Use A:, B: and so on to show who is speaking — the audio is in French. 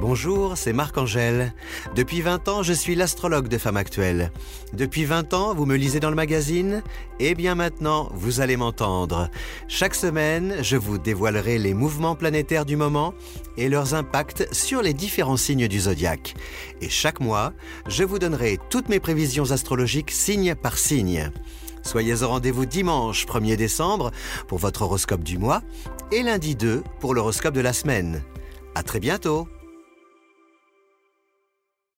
A: Bonjour, c'est Marc-Angèle. Depuis 20 ans, je suis l'astrologue de Femme Actuelle. Depuis 20 ans, vous me lisez dans le magazine? Eh bien maintenant, vous allez m'entendre. Chaque semaine, je vous dévoilerai les mouvements planétaires du moment et leurs impacts sur les différents signes du zodiaque. Et chaque mois, je vous donnerai toutes mes prévisions astrologiques signe par signe. Soyez au rendez-vous dimanche 1er décembre pour votre horoscope du mois et lundi 2 pour l'horoscope de la semaine. À très bientôt